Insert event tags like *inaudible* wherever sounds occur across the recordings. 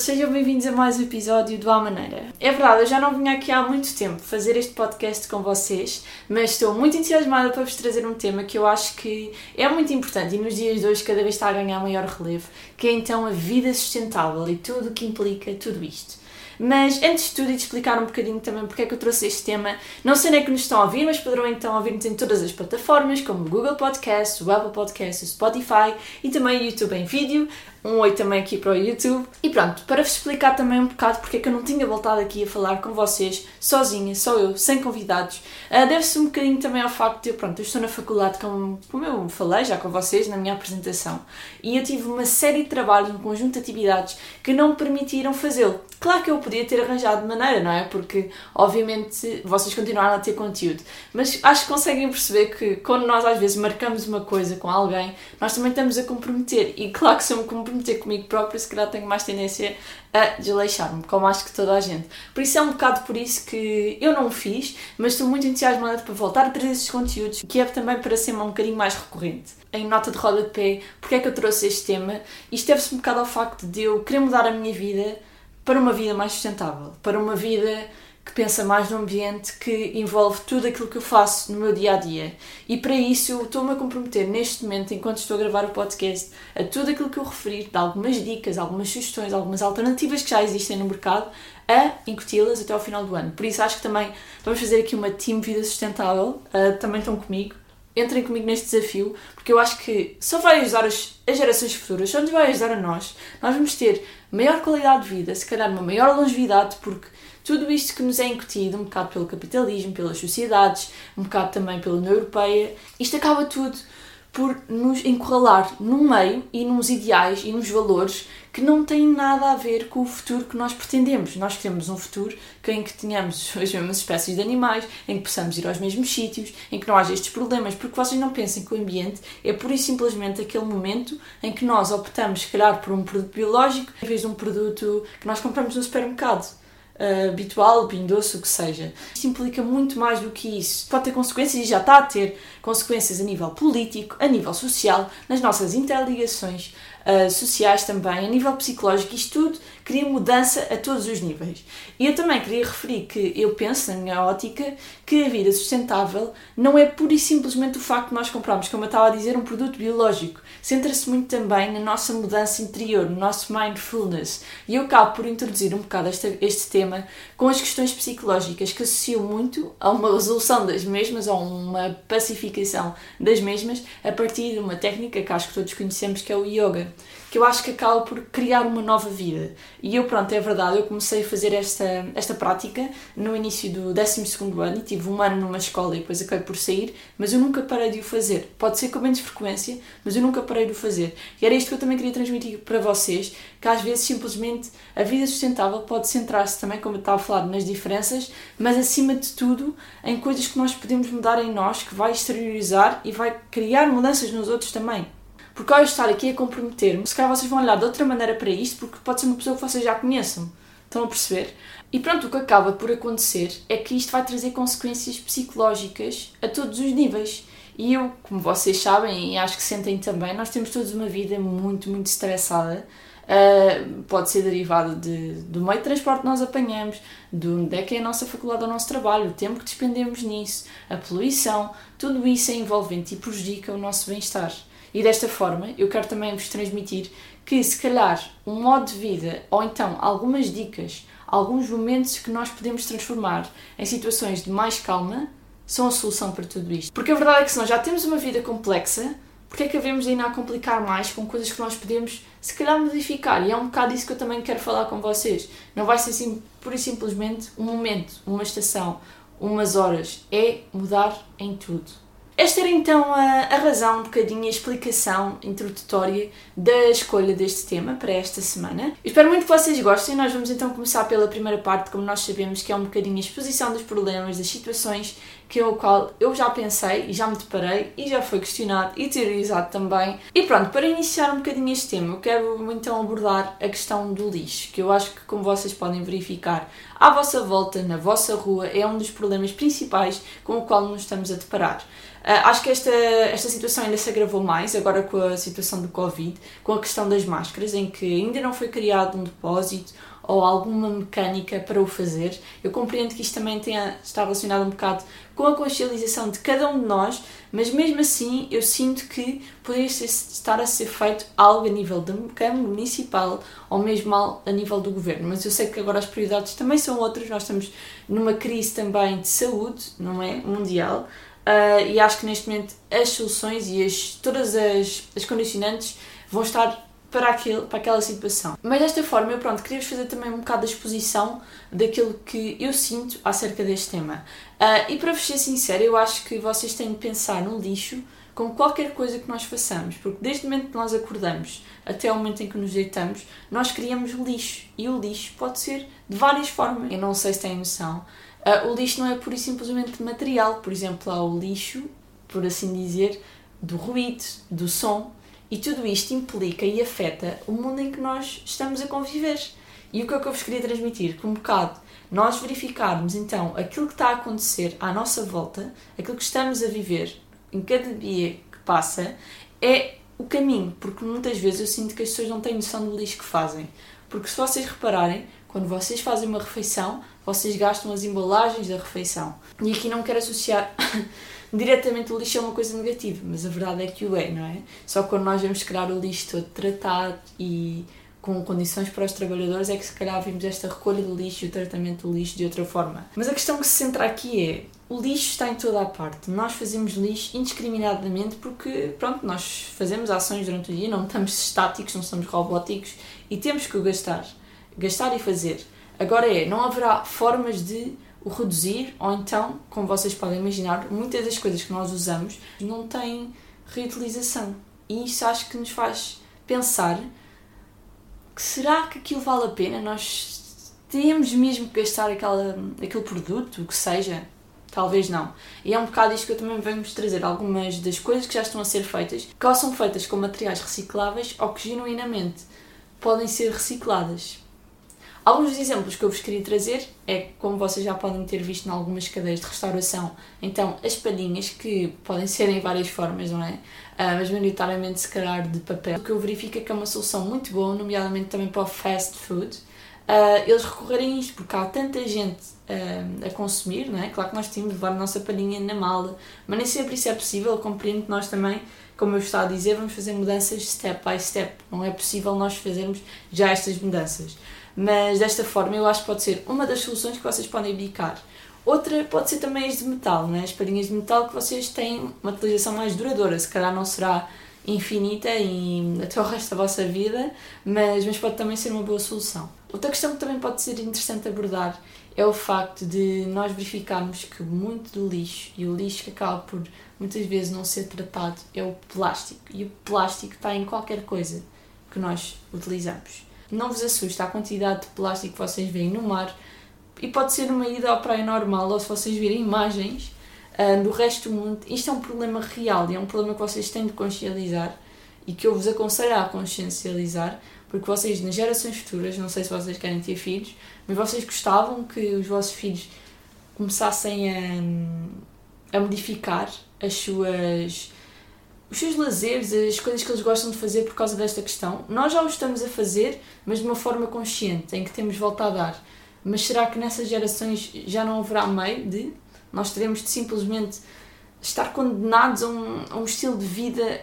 todos, sejam bem-vindos a mais um episódio do A Maneira. É verdade, eu já não vinha aqui há muito tempo fazer este podcast com vocês, mas estou muito entusiasmada para vos trazer um tema que eu acho que é muito importante e nos dias de hoje cada vez está a ganhar maior relevo, que é então a vida sustentável e tudo o que implica tudo isto. Mas antes de tudo, e de explicar um bocadinho também porque é que eu trouxe este tema, não sei nem é que nos estão a ouvir, mas poderão então ouvir-nos em todas as plataformas, como o Google Podcast, o Apple Podcast, o Spotify e também o YouTube em vídeo. Um oi também aqui para o YouTube. E pronto, para vos explicar também um bocado porque é que eu não tinha voltado aqui a falar com vocês sozinha, só eu, sem convidados, uh, deve-se um bocadinho também ao facto de eu, pronto, eu estou na faculdade, como, como eu falei já com vocês na minha apresentação, e eu tive uma série de trabalhos, um conjunto de atividades que não me permitiram fazê-lo. Claro que eu podia ter arranjado de maneira, não é? Porque, obviamente, vocês continuaram a ter conteúdo. Mas acho que conseguem perceber que quando nós às vezes marcamos uma coisa com alguém, nós também estamos a comprometer. E claro que se eu me comprometer comigo próprio, se calhar tenho mais tendência a desleixar-me, como acho que toda a gente. Por isso é um bocado por isso que eu não o fiz, mas estou muito entusiasmada para voltar a trazer esses conteúdos, que é também para ser um bocadinho mais recorrente. Em nota de rodapé, porque é que eu trouxe este tema? Isto deve-se um bocado ao facto de eu querer mudar a minha vida para uma vida mais sustentável, para uma vida que pensa mais no ambiente, que envolve tudo aquilo que eu faço no meu dia a dia. E para isso eu estou-me a comprometer neste momento, enquanto estou a gravar o podcast, a tudo aquilo que eu referi, de algumas dicas, algumas sugestões, algumas alternativas que já existem no mercado, a incuti-las até ao final do ano. Por isso acho que também vamos fazer aqui uma Team Vida Sustentável, uh, também estão comigo. Entrem comigo neste desafio, porque eu acho que só vai ajudar as, as gerações futuras, só nos vai ajudar a nós. Nós vamos ter maior qualidade de vida, se calhar uma maior longevidade, porque tudo isto que nos é incutido, um bocado pelo capitalismo, pelas sociedades, um bocado também pela União Europeia, isto acaba tudo por nos encurralar num meio e nos ideais e nos valores que não têm nada a ver com o futuro que nós pretendemos. Nós queremos um futuro em que tenhamos *laughs* as mesmas espécies de animais, em que possamos ir aos mesmos sítios, em que não haja estes problemas, porque vocês não pensem que o ambiente é pura e simplesmente aquele momento em que nós optamos, se calhar, por um produto biológico em vez de um produto que nós compramos no supermercado uh, habitual, pinho doce, o que seja. Isto implica muito mais do que isso. Pode ter consequências e já está a ter consequências a nível político, a nível social, nas nossas interligações uh, sociais também, a nível psicológico. Isto tudo cria mudança a todos os níveis. E eu também queria referir que eu penso, na minha ótica, que a vida sustentável não é pura e simplesmente o facto de nós comprarmos, como eu estava a dizer, um produto biológico. Centra-se muito também na nossa mudança interior, no nosso mindfulness. E eu acabo por introduzir um bocado este, este tema com as questões psicológicas que associo muito a uma resolução das mesmas, ou uma pacificação das mesmas, a partir de uma técnica que acho que todos conhecemos, que é o yoga que eu acho que acaba por criar uma nova vida. E eu, pronto, é verdade, eu comecei a fazer esta, esta prática no início do 12 ano e tive um ano numa escola e depois acabei por sair, mas eu nunca parei de o fazer. Pode ser com menos frequência, mas eu nunca parei de o fazer. E era isto que eu também queria transmitir para vocês, que às vezes simplesmente a vida sustentável pode centrar-se também, como eu estava a falar, nas diferenças, mas acima de tudo em coisas que nós podemos mudar em nós, que vai exteriorizar e vai criar mudanças nos outros também. Porque ao eu estar aqui a comprometer-me, se calhar vocês vão olhar de outra maneira para isto, porque pode ser uma pessoa que vocês já conheçam. Estão a perceber? E pronto, o que acaba por acontecer é que isto vai trazer consequências psicológicas a todos os níveis. E eu, como vocês sabem, e acho que sentem também, nós temos todos uma vida muito, muito estressada. Uh, pode ser derivado de, do meio de transporte que nós apanhamos, de onde é que é a nossa faculdade o nosso trabalho, o tempo que despendemos nisso, a poluição, tudo isso é envolvente e prejudica o nosso bem-estar. E desta forma, eu quero também vos transmitir que, se calhar, um modo de vida ou então algumas dicas, alguns momentos que nós podemos transformar em situações de mais calma são a solução para tudo isto. Porque a verdade é que se nós já temos uma vida complexa, porque é que havemos de ainda a complicar mais com coisas que nós podemos, se calhar, modificar? E é um bocado isso que eu também quero falar com vocês. Não vai ser assim, pura e simplesmente um momento, uma estação, umas horas. É mudar em tudo. Esta era então a, a razão, um bocadinho a explicação introdutória da escolha deste tema para esta semana. Espero muito que vocês gostem. Nós vamos então começar pela primeira parte, como nós sabemos, que é um bocadinho a exposição dos problemas, das situações que o qual eu já pensei e já me deparei e já foi questionado e teorizado também. E pronto, para iniciar um bocadinho este tema, eu quero então abordar a questão do lixo, que eu acho que, como vocês podem verificar, à vossa volta, na vossa rua, é um dos problemas principais com o qual nos estamos a deparar. Uh, acho que esta, esta situação ainda se agravou mais agora com a situação do Covid, com a questão das máscaras, em que ainda não foi criado um depósito ou alguma mecânica para o fazer. Eu compreendo que isto também tenha, está relacionado um bocado com a consciencialização de cada um de nós, mas mesmo assim eu sinto que poderia estar a ser feito algo a nível da Câmara Municipal ou mesmo a nível do Governo. Mas eu sei que agora as prioridades também são outras, nós estamos numa crise também de saúde, não é? Mundial. Uh, e acho que neste momento as soluções e as, todas as, as condicionantes vão estar para, aquele, para aquela situação. Mas desta forma, eu pronto, queria-vos fazer também um bocado da exposição daquilo que eu sinto acerca deste tema. Uh, e para vos ser sincero, eu acho que vocês têm de pensar no lixo com qualquer coisa que nós façamos, porque desde o momento que nós acordamos até o momento em que nos deitamos, nós criamos lixo. E o lixo pode ser de várias formas. Eu não sei se têm noção. Uh, o lixo não é pura e simplesmente material. Por exemplo, há o lixo, por assim dizer, do ruído, do som. E tudo isto implica e afeta o mundo em que nós estamos a conviver. E o que é que eu vos queria transmitir? Que um bocado nós verificarmos então aquilo que está a acontecer à nossa volta, aquilo que estamos a viver em cada dia que passa, é o caminho, porque muitas vezes eu sinto que as pessoas não têm noção do lixo que fazem. Porque se vocês repararem, quando vocês fazem uma refeição, vocês gastam as embalagens da refeição. E aqui não quero associar *laughs* diretamente o lixo é uma coisa negativa, mas a verdade é que o é, não é? Só quando nós vemos, se calhar, o lixo todo tratado e com condições para os trabalhadores é que se calhar vimos esta recolha do lixo e o tratamento do lixo de outra forma. Mas a questão que se centra aqui é o lixo está em toda a parte. Nós fazemos lixo indiscriminadamente porque, pronto, nós fazemos ações durante o dia, não estamos estáticos, não somos robóticos e temos que o gastar. Gastar e fazer. Agora é, não haverá formas de o reduzir, ou então, como vocês podem imaginar, muitas das coisas que nós usamos não têm reutilização. E isso acho que nos faz pensar que será que aquilo vale a pena? Nós temos mesmo que gastar aquela, aquele produto, o que seja? Talvez não. E é um bocado isto que eu também venho-vos trazer. Algumas das coisas que já estão a ser feitas, que ou são feitas com materiais recicláveis ou que genuinamente podem ser recicladas. Alguns dos exemplos que eu vos queria trazer é, como vocês já podem ter visto em algumas cadeias de restauração, então as palhinhas que podem ser em várias formas, não é? Uh, mas maioritariamente se calhar de papel. O que eu verifico é que é uma solução muito boa, nomeadamente também para o fast food. Uh, eles recorrerem a isto porque há tanta gente uh, a consumir, não é? Claro que nós temos de levar a nossa palhinha na mala, mas nem sempre isso é possível. Eu compreendo que nós também como eu estava a dizer, vamos fazer mudanças step by step. Não é possível nós fazermos já estas mudanças. Mas desta forma eu acho que pode ser uma das soluções que vocês podem aplicar. Outra pode ser também as de metal, né? as palhinhas de metal que vocês têm uma utilização mais duradoura, se calhar não será infinita e até o resto da vossa vida, mas, mas pode também ser uma boa solução. Outra questão que também pode ser interessante abordar é o facto de nós verificarmos que muito do lixo, e o lixo que acaba por muitas vezes não ser tratado, é o plástico. E o plástico está em qualquer coisa que nós utilizamos. Não vos assusta a quantidade de plástico que vocês veem no mar e pode ser uma ida à praia normal ou se vocês virem imagens uh, do resto do mundo. Isto é um problema real e é um problema que vocês têm de consciencializar e que eu vos aconselho a consciencializar porque vocês, nas gerações futuras, não sei se vocês querem ter filhos, mas vocês gostavam que os vossos filhos começassem a, a modificar as suas os seus lazeres, as coisas que eles gostam de fazer por causa desta questão. Nós já o estamos a fazer, mas de uma forma consciente, em que temos volta a dar. Mas será que nessas gerações já não haverá meio de? Nós teremos de simplesmente estar condenados a um, a um estilo de vida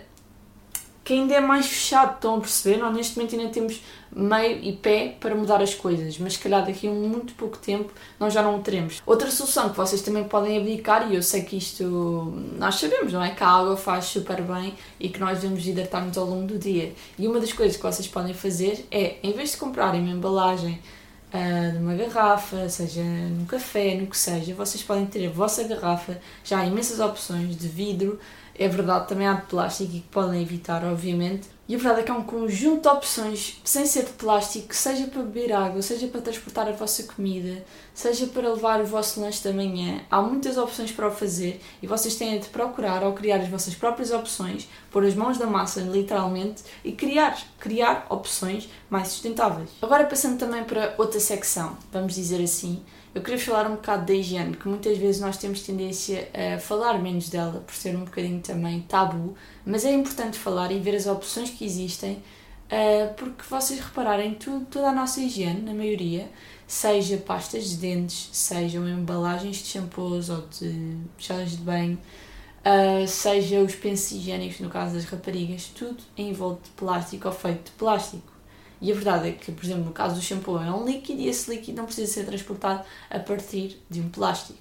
que ainda é mais fechado, estão a perceber? Nós neste momento ainda temos meio e pé para mudar as coisas, mas se calhar daqui a muito pouco tempo nós já não o teremos. Outra solução que vocês também podem abdicar, e eu sei que isto nós sabemos, não é? Que a água faz super bem e que nós devemos hidratar-nos ao longo do dia. E uma das coisas que vocês podem fazer é, em vez de comprarem uma embalagem uh, de uma garrafa, seja no café, no que seja, vocês podem ter a vossa garrafa, já há imensas opções de vidro, é verdade, também há de plástico e que podem evitar, obviamente. E a verdade é que há um conjunto de opções, sem ser de plástico, seja para beber água, seja para transportar a vossa comida, seja para levar o vosso lanche da manhã. Há muitas opções para o fazer e vocês têm de procurar ou criar as vossas próprias opções, pôr as mãos na massa, literalmente, e criar, criar opções mais sustentáveis. Agora passando também para outra secção, vamos dizer assim, eu queria falar um bocado da higiene, que muitas vezes nós temos tendência a falar menos dela, por ser um bocadinho também tabu, mas é importante falar e ver as opções que existem, uh, porque vocês repararem, tudo, toda a nossa higiene, na maioria, seja pastas de dentes, sejam embalagens de shampoos ou de geles de banho, uh, seja os pensos higiênicos, no caso das raparigas, tudo envolto de plástico ou feito de plástico. E a verdade é que, por exemplo, no caso do shampoo é um líquido e esse líquido não precisa ser transportado a partir de um plástico.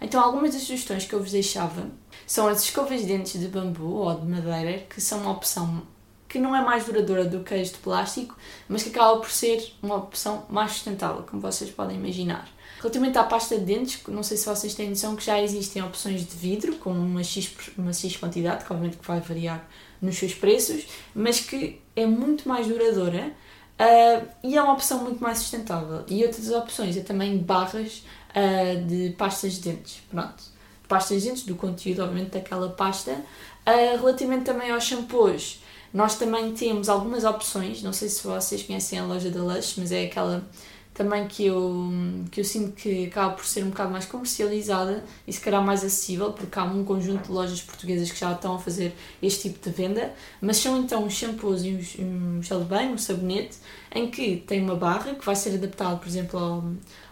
Então, algumas das sugestões que eu vos deixava são as escovas de dentes de bambu ou de madeira, que são uma opção que não é mais duradoura do que as de plástico, mas que acaba por ser uma opção mais sustentável, como vocês podem imaginar. Relativamente à pasta de dentes, não sei se vocês têm noção que já existem opções de vidro com uma X, uma X quantidade, que obviamente vai variar nos seus preços, mas que é muito mais duradoura uh, e é uma opção muito mais sustentável. E outras opções é também barras uh, de pastas de dentes. Pronto. Pastas de dentes, do conteúdo, obviamente, daquela pasta. Uh, relativamente também aos shampoos, nós também temos algumas opções, não sei se vocês conhecem a loja da Lush, mas é aquela também que eu, que eu sinto que acaba por ser um bocado mais comercializada e se calhar mais acessível, porque há um conjunto de lojas portuguesas que já estão a fazer este tipo de venda, mas são então os shampoos e um gel de banho, um sabonete, em que tem uma barra que vai ser adaptado, por exemplo, ao,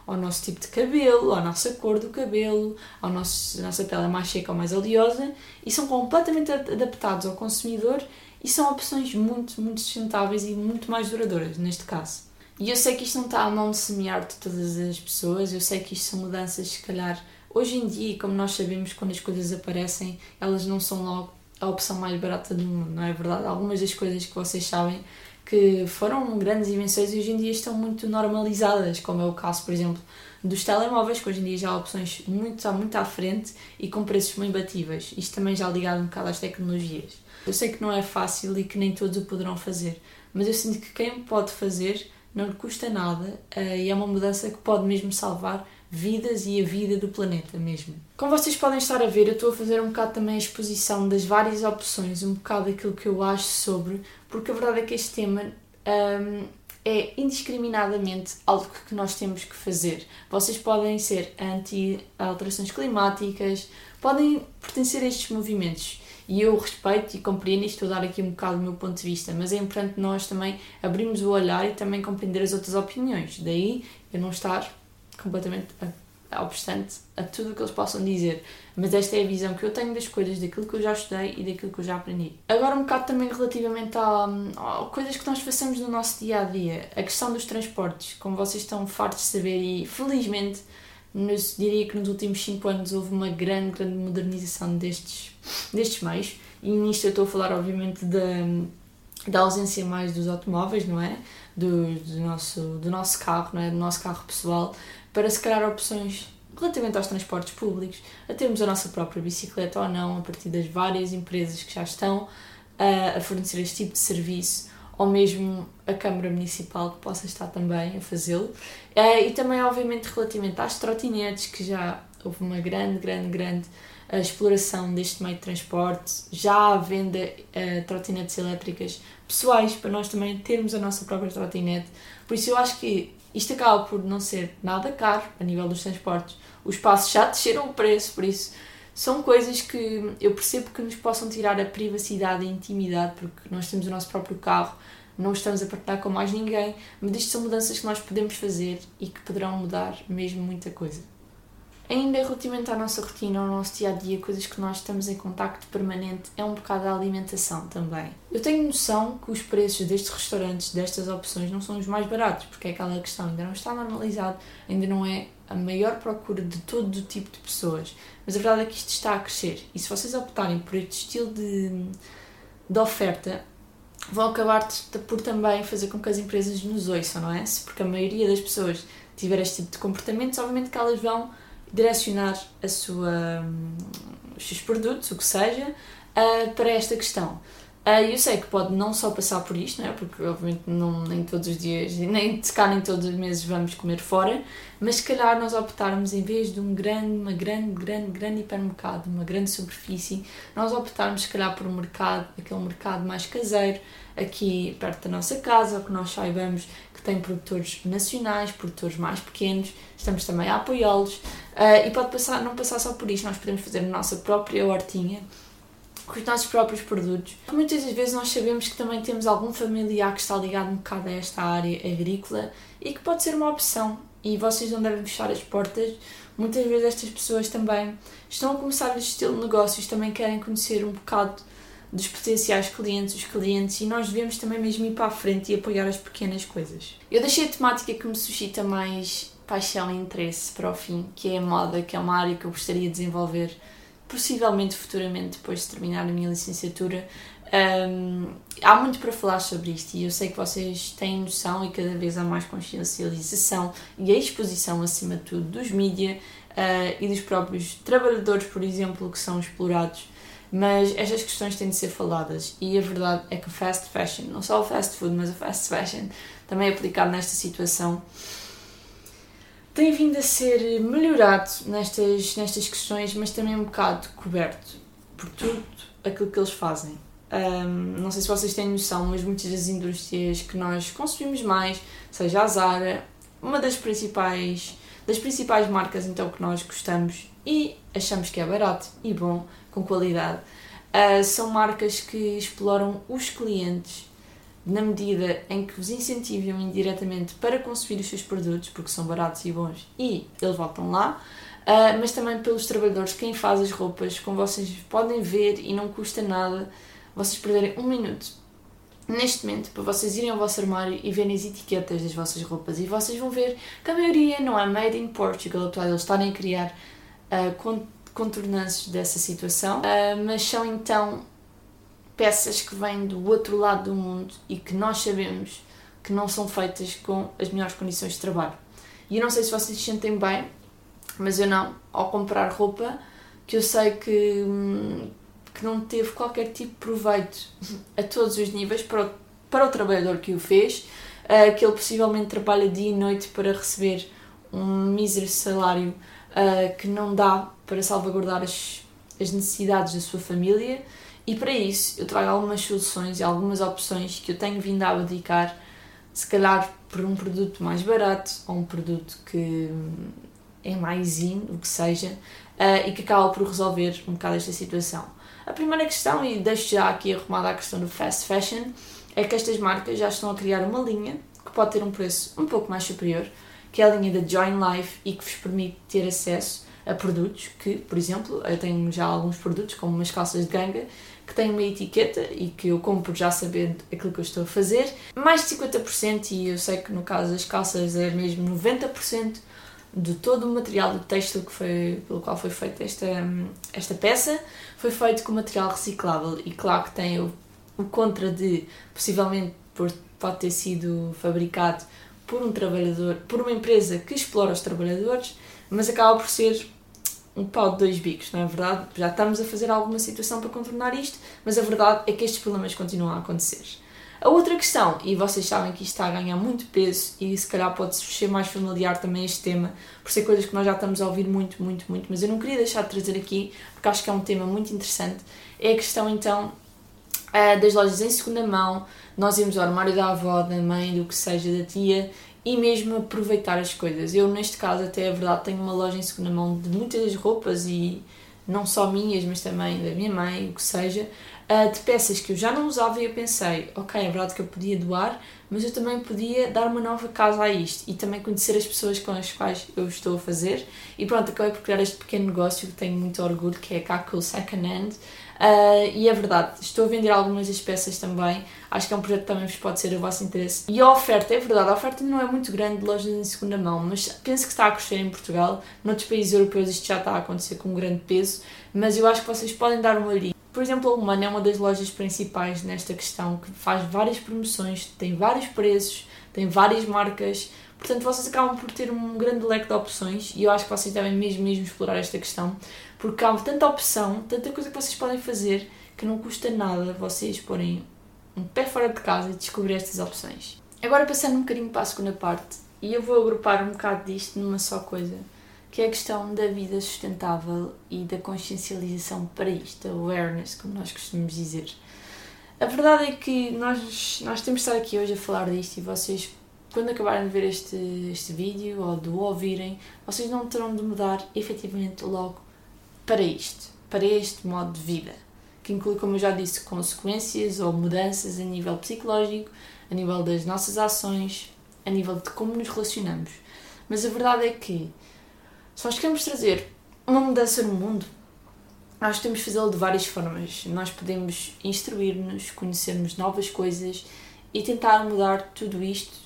ao nosso tipo de cabelo, à nossa cor do cabelo, à nosso, nossa pele mais seca ou mais oleosa, e são completamente adaptados ao consumidor e são opções muito, muito sustentáveis e muito mais duradouras, neste caso. E eu sei que isto não está à mão de semear de todas as pessoas, eu sei que isto são mudanças, se calhar, hoje em dia, como nós sabemos, quando as coisas aparecem, elas não são logo a opção mais barata do mundo, não é verdade? Algumas das coisas que vocês sabem que foram grandes invenções e hoje em dia estão muito normalizadas, como é o caso, por exemplo, dos telemóveis, que hoje em dia já há opções muito, muito à frente e com preços muito imbatíveis. Isto também já ligado um bocado às tecnologias. Eu sei que não é fácil e que nem todos o poderão fazer, mas eu sinto que quem pode fazer não lhe custa nada uh, e é uma mudança que pode mesmo salvar vidas e a vida do planeta mesmo. Como vocês podem estar a ver, eu estou a fazer um bocado também a exposição das várias opções, um bocado aquilo que eu acho sobre, porque a verdade é que este tema um, é indiscriminadamente algo que nós temos que fazer. Vocês podem ser anti-alterações climáticas, podem pertencer a estes movimentos e eu respeito e compreendo e estou a dar aqui um bocado do meu ponto de vista, mas é importante nós também abrirmos o olhar e também compreender as outras opiniões. Daí eu não estar completamente obstante a tudo o que eles possam dizer. Mas esta é a visão que eu tenho das coisas, daquilo que eu já estudei e daquilo que eu já aprendi. Agora, um bocado também relativamente a, a coisas que nós façamos no nosso dia a dia. A questão dos transportes, como vocês estão fartos de saber, e felizmente nos, diria que nos últimos 5 anos houve uma grande, grande modernização destes, destes meios, e nisto eu estou a falar, obviamente, da, da ausência mais dos automóveis, não é? Do, do, nosso, do nosso carro, não é? Do nosso carro pessoal, para se criar opções relativamente aos transportes públicos, a termos a nossa própria bicicleta ou não, a partir das várias empresas que já estão a, a fornecer este tipo de serviço ou mesmo a Câmara Municipal que possa estar também a fazê-lo. Uh, e também, obviamente, relativamente às trotinetes, que já houve uma grande, grande, grande uh, exploração deste meio de transporte, já há venda uh, trotinetes elétricas pessoais para nós também termos a nossa própria trotinete. Por isso, eu acho que isto acaba por não ser nada caro a nível dos transportes. Os passos já desceram o preço, por isso são coisas que eu percebo que nos possam tirar a privacidade e a intimidade, porque nós temos o nosso próprio carro, não estamos a partilhar com mais ninguém, mas isto são mudanças que nós podemos fazer e que poderão mudar mesmo muita coisa. Ainda relativamente à nossa rotina, ao nosso dia a dia, coisas que nós estamos em contacto permanente, é um bocado a alimentação também. Eu tenho noção que os preços destes restaurantes, destas opções, não são os mais baratos, porque é aquela questão, ainda não está normalizado, ainda não é a maior procura de todo o tipo de pessoas. Mas a verdade é que isto está a crescer. E se vocês optarem por este estilo de, de oferta, vão acabar por também fazer com que as empresas nos ouçam, não é? Porque a maioria das pessoas tiver este tipo de comportamentos, obviamente que elas vão direcionar a sua, os seus produtos, o que seja, uh, para esta questão. Uh, eu sei que pode não só passar por isto, não é? porque obviamente não, nem todos os dias, nem se cá nem todos os meses vamos comer fora, mas se calhar nós optarmos, em vez de um grande, uma grande, grande, grande hipermercado, uma grande superfície, nós optarmos se calhar por um mercado, aquele mercado mais caseiro, aqui perto da nossa casa, que nós saibamos que tem produtores nacionais, produtores mais pequenos, estamos também a apoiá-los, uh, e pode passar, não passar só por isto, nós podemos fazer a nossa própria hortinha, com os nossos próprios produtos. Muitas das vezes nós sabemos que também temos algum familiar que está ligado um bocado a esta área agrícola e que pode ser uma opção e vocês não devem fechar as portas. Muitas vezes estas pessoas também estão a começar este estilo de negócios, também querem conhecer um bocado dos potenciais clientes, os clientes, e nós devemos também mesmo ir para a frente e apoiar as pequenas coisas. Eu deixei a temática que me suscita mais paixão e interesse para o fim, que é a moda, que é uma área que eu gostaria de desenvolver possivelmente futuramente, depois de terminar a minha licenciatura. Um, há muito para falar sobre isto e eu sei que vocês têm noção e cada vez há mais consciencialização e a exposição, acima de tudo, dos mídia uh, e dos próprios trabalhadores, por exemplo, que são explorados. Mas estas questões têm de ser faladas e a verdade é que fast fashion, não só o fast food, mas o fast fashion, também é aplicado nesta situação tem vindo a ser melhorado nestas, nestas questões, mas também um bocado coberto por tudo aquilo que eles fazem. Um, não sei se vocês têm noção, mas muitas das indústrias que nós consumimos mais, seja a Zara, uma das principais, das principais marcas então que nós gostamos e achamos que é barato e bom, com qualidade, uh, são marcas que exploram os clientes na medida em que vos incentivam indiretamente para consumir os seus produtos, porque são baratos e bons, e eles voltam lá, uh, mas também pelos trabalhadores, quem faz as roupas, como vocês podem ver e não custa nada vocês perderem um minuto neste momento para vocês irem ao vosso armário e verem as etiquetas das vossas roupas. E vocês vão ver que a maioria não é made in Portugal, apesar de eles estarem a criar uh, contornanços dessa situação, uh, mas são então peças que vêm do outro lado do mundo e que nós sabemos que não são feitas com as melhores condições de trabalho. E eu não sei se vocês se sentem bem, mas eu não, ao comprar roupa que eu sei que, que não teve qualquer tipo de proveito *laughs* a todos os níveis para o, para o trabalhador que o fez, uh, que ele possivelmente trabalha dia e noite para receber um mísero salário uh, que não dá para salvaguardar as, as necessidades da sua família e para isso eu trago algumas soluções e algumas opções que eu tenho vindo a abdicar, se calhar por um produto mais barato ou um produto que é mais in, o que seja, uh, e que acaba por resolver um bocado esta situação. A primeira questão, e deixo já aqui arrumada a questão do fast fashion, é que estas marcas já estão a criar uma linha que pode ter um preço um pouco mais superior, que é a linha da Join Life e que vos permite ter acesso a produtos que, por exemplo, eu tenho já alguns produtos, como umas calças de ganga, que têm uma etiqueta e que eu compro já sabendo aquilo que eu estou a fazer. Mais de 50%, e eu sei que no caso das calças é mesmo 90% de todo o material do texto que foi, pelo qual foi feita esta, esta peça, foi feito com material reciclável. E claro que tem o, o contra de possivelmente por, pode ter sido fabricado por um trabalhador, por uma empresa que explora os trabalhadores, mas acaba por ser um pau de dois bicos, não é verdade? Já estamos a fazer alguma situação para contornar isto, mas a verdade é que estes problemas continuam a acontecer. A outra questão, e vocês sabem que isto está a ganhar muito peso e se calhar pode-se ser mais familiar também este tema, por ser coisas que nós já estamos a ouvir muito, muito, muito, mas eu não queria deixar de trazer aqui, porque acho que é um tema muito interessante, é a questão então das lojas em segunda mão, nós irmos ao armário da avó, da mãe, do que seja, da tia, e mesmo aproveitar as coisas. Eu, neste caso, até é verdade, tenho uma loja em segunda mão de muitas roupas e não só minhas, mas também da minha mãe, o que seja, ah, de peças que eu já não usava e eu pensei, ok, é verdade que eu podia doar, mas eu também podia dar uma nova casa a isto e também conhecer as pessoas com as quais eu estou a fazer. E pronto, acabei por criar este pequeno negócio que tenho muito orgulho, que é a Caco Second Hand. Uh, e é verdade, estou a vender algumas das peças também. Acho que é um projeto que também vos pode ser do vosso interesse. E a oferta, é verdade, a oferta não é muito grande de lojas em segunda mão, mas penso que está a crescer em Portugal. Noutros países europeus isto já está a acontecer com um grande peso, mas eu acho que vocês podem dar uma olhada. Por exemplo, a Humana é uma das lojas principais nesta questão, que faz várias promoções, tem vários preços, tem várias marcas. Portanto, vocês acabam por ter um grande leque de opções e eu acho que vocês devem mesmo, mesmo explorar esta questão Porque há tanta opção, tanta coisa que vocês podem fazer que não custa nada vocês porem um pé fora de casa e descobrir estas opções. Agora passando um bocadinho para a segunda parte, e eu vou agrupar um bocado disto numa só coisa, que é a questão da vida sustentável e da consciencialização para isto, a awareness, como nós costumamos dizer. A verdade é que nós, nós temos estar aqui hoje a falar disto e vocês, quando acabarem de ver este, este vídeo ou de o ouvirem, vocês não terão de mudar efetivamente logo para isto, para este modo de vida, que inclui, como eu já disse, consequências ou mudanças a nível psicológico, a nível das nossas ações, a nível de como nos relacionamos. Mas a verdade é que se nós queremos trazer uma mudança no mundo, nós temos de fazê-lo de várias formas. Nós podemos instruir-nos, conhecermos novas coisas e tentar mudar tudo isto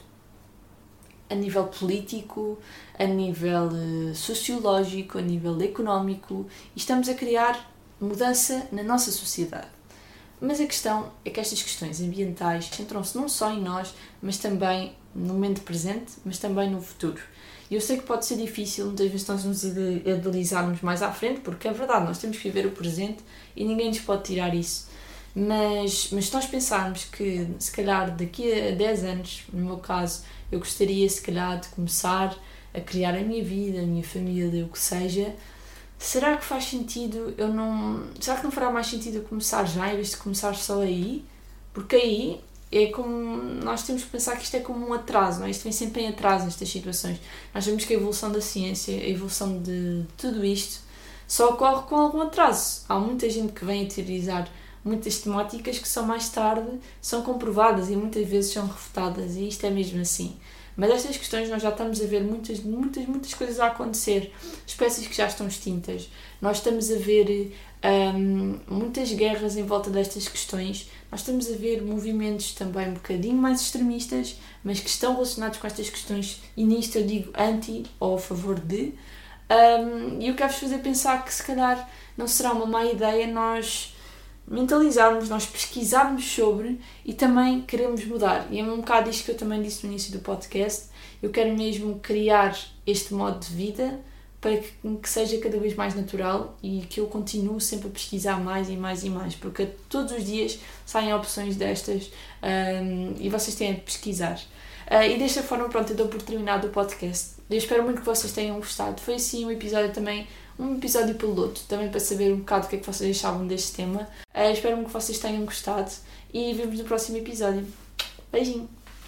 a nível político, a nível eh, sociológico, a nível económico e estamos a criar mudança na nossa sociedade. Mas a questão é que estas questões ambientais centram-se não só em nós, mas também no momento presente, mas também no futuro. E eu sei que pode ser difícil, muitas vezes nós nos idealizarmos mais à frente, porque é verdade, nós temos que viver o presente e ninguém nos pode tirar isso. Mas, mas se nós pensarmos que, se calhar, daqui a 10 anos, no meu caso, eu gostaria, se calhar, de começar a criar a minha vida, a minha família, o que seja, será que faz sentido eu não. Será que não fará mais sentido eu começar já em vez de começar só aí? Porque aí é como nós temos que pensar que isto é como um atraso, não é? Isto vem sempre em atraso nestas situações. Nós sabemos que a evolução da ciência, a evolução de tudo isto, só ocorre com algum atraso. Há muita gente que vem a utilizar muitas temáticas que só mais tarde são comprovadas e muitas vezes são refutadas, e isto é mesmo assim. Mas estas questões nós já estamos a ver muitas, muitas, muitas coisas a acontecer. Espécies que já estão extintas. Nós estamos a ver um, muitas guerras em volta destas questões. Nós estamos a ver movimentos também um bocadinho mais extremistas, mas que estão relacionados com estas questões, e nisto eu digo anti ou a favor de. Um, e eu quero-vos fazer pensar que se calhar não será uma má ideia nós mentalizarmos, nós pesquisarmos sobre e também queremos mudar. E é um bocado isto que eu também disse no início do podcast. Eu quero mesmo criar este modo de vida para que, que seja cada vez mais natural e que eu continue sempre a pesquisar mais e mais e mais, porque todos os dias saem opções destas um, e vocês têm de pesquisar. Uh, e desta forma, pronto, eu dou por terminado o podcast. Eu espero muito que vocês tenham gostado. Foi assim um episódio também um episódio piloto, também para saber um bocado o que é que vocês achavam deste tema. Uh, espero que vocês tenham gostado e vemos no próximo episódio. Beijinho!